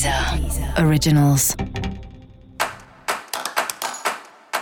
Deezer Originals.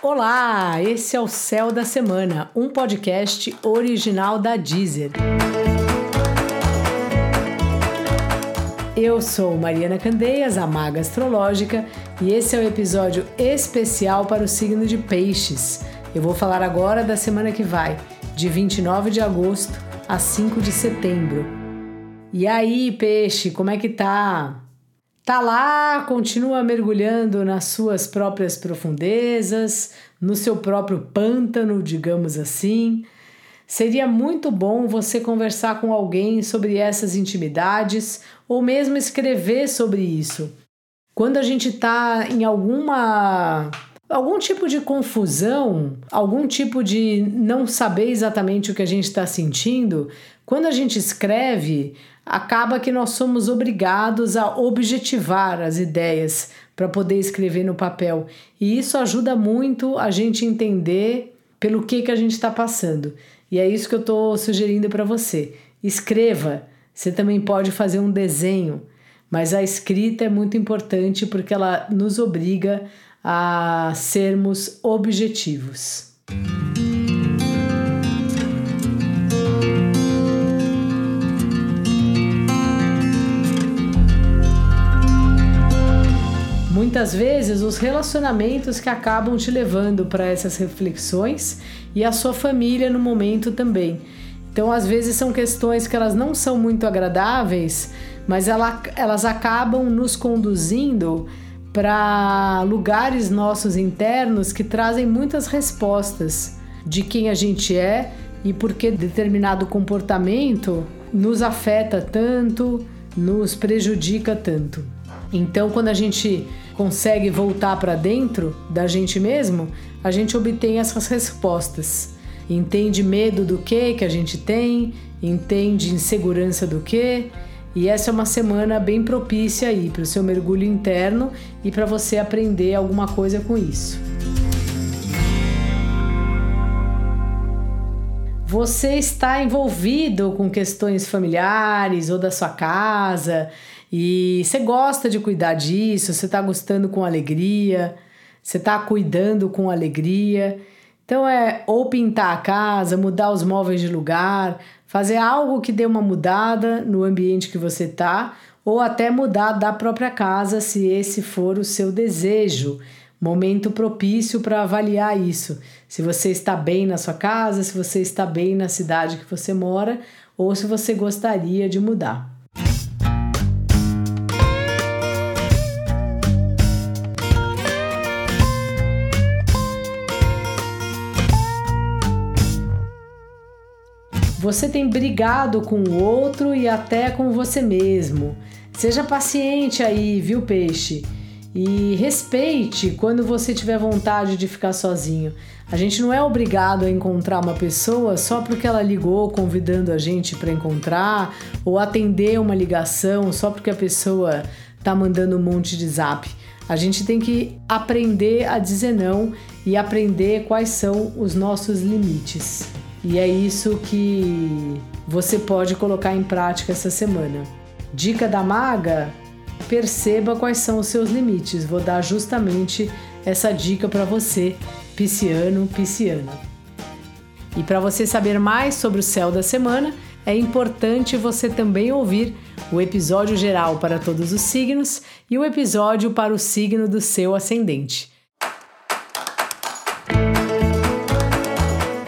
Olá, esse é o Céu da Semana, um podcast original da Deezer. Eu sou Mariana Candeias, a Maga Astrológica, e esse é o um episódio especial para o signo de Peixes. Eu vou falar agora da semana que vai, de 29 de agosto a 5 de setembro. E aí, peixe, como é que tá? Tá lá, continua mergulhando nas suas próprias profundezas, no seu próprio pântano, digamos assim. Seria muito bom você conversar com alguém sobre essas intimidades ou mesmo escrever sobre isso. Quando a gente está em alguma algum tipo de confusão, algum tipo de não saber exatamente o que a gente está sentindo, quando a gente escreve, acaba que nós somos obrigados a objetivar as ideias para poder escrever no papel. E isso ajuda muito a gente entender pelo que, que a gente está passando. E é isso que eu estou sugerindo para você. Escreva. Você também pode fazer um desenho, mas a escrita é muito importante porque ela nos obriga a sermos objetivos. Muitas vezes os relacionamentos que acabam te levando para essas reflexões e a sua família no momento também. Então, às vezes são questões que elas não são muito agradáveis, mas ela, elas acabam nos conduzindo para lugares nossos internos que trazem muitas respostas de quem a gente é e por que determinado comportamento nos afeta tanto, nos prejudica tanto. Então, quando a gente consegue voltar para dentro da gente mesmo, a gente obtém essas respostas. Entende medo do que que a gente tem, entende insegurança do que, e essa é uma semana bem propícia aí para o seu mergulho interno e para você aprender alguma coisa com isso. Você está envolvido com questões familiares ou da sua casa e você gosta de cuidar disso, você está gostando com alegria, você está cuidando com alegria. Então é ou pintar a casa, mudar os móveis de lugar, fazer algo que dê uma mudada no ambiente que você está, ou até mudar da própria casa, se esse for o seu desejo. Momento propício para avaliar isso. Se você está bem na sua casa, se você está bem na cidade que você mora, ou se você gostaria de mudar. Você tem brigado com o outro e até com você mesmo. Seja paciente aí, viu, peixe? E respeite quando você tiver vontade de ficar sozinho. A gente não é obrigado a encontrar uma pessoa só porque ela ligou convidando a gente para encontrar ou atender uma ligação só porque a pessoa tá mandando um monte de zap. A gente tem que aprender a dizer não e aprender quais são os nossos limites. E é isso que você pode colocar em prática essa semana. Dica da maga: perceba quais são os seus limites. Vou dar justamente essa dica para você, pisciano, pisciana. E para você saber mais sobre o céu da semana, é importante você também ouvir o episódio geral para todos os signos e o episódio para o signo do seu ascendente.